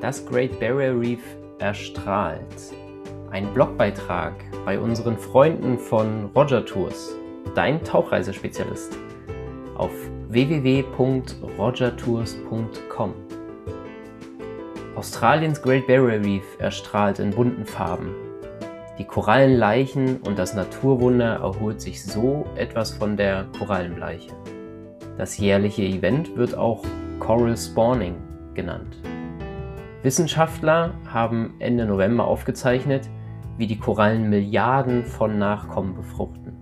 Das Great Barrier Reef erstrahlt. Ein Blogbeitrag bei unseren Freunden von Roger Tours, dein Tauchreisespezialist, auf www.rogertours.com. Australiens Great Barrier Reef erstrahlt in bunten Farben. Die Korallenleichen und das Naturwunder erholt sich so etwas von der Korallenbleiche. Das jährliche Event wird auch Coral Spawning genannt. Wissenschaftler haben Ende November aufgezeichnet, wie die Korallen Milliarden von Nachkommen befruchten.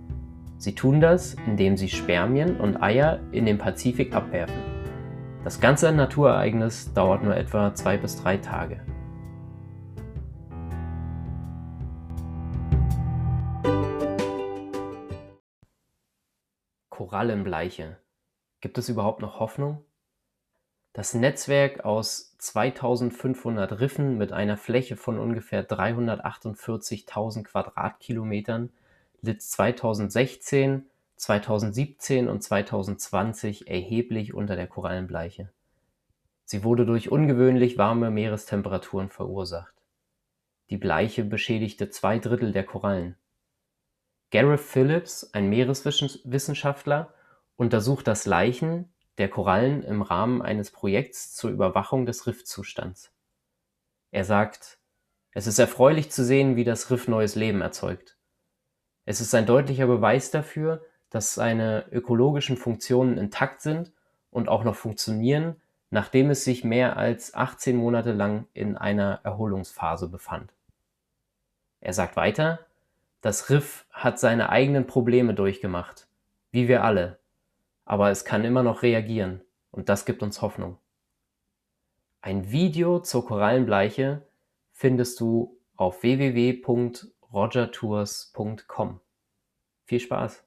Sie tun das, indem sie Spermien und Eier in den Pazifik abwerfen. Das ganze Naturereignis dauert nur etwa zwei bis drei Tage. Korallenbleiche. Gibt es überhaupt noch Hoffnung? Das Netzwerk aus 2500 Riffen mit einer Fläche von ungefähr 348.000 Quadratkilometern litt 2016 2017 und 2020 erheblich unter der Korallenbleiche. Sie wurde durch ungewöhnlich warme Meerestemperaturen verursacht. Die Bleiche beschädigte zwei Drittel der Korallen. Gareth Phillips, ein Meereswissenschaftler, untersucht das Leichen der Korallen im Rahmen eines Projekts zur Überwachung des Riffzustands. Er sagt, es ist erfreulich zu sehen, wie das Riff neues Leben erzeugt. Es ist ein deutlicher Beweis dafür, dass seine ökologischen Funktionen intakt sind und auch noch funktionieren, nachdem es sich mehr als 18 Monate lang in einer Erholungsphase befand. Er sagt weiter, das Riff hat seine eigenen Probleme durchgemacht, wie wir alle, aber es kann immer noch reagieren und das gibt uns Hoffnung. Ein Video zur Korallenbleiche findest du auf www.rogertours.com. Viel Spaß!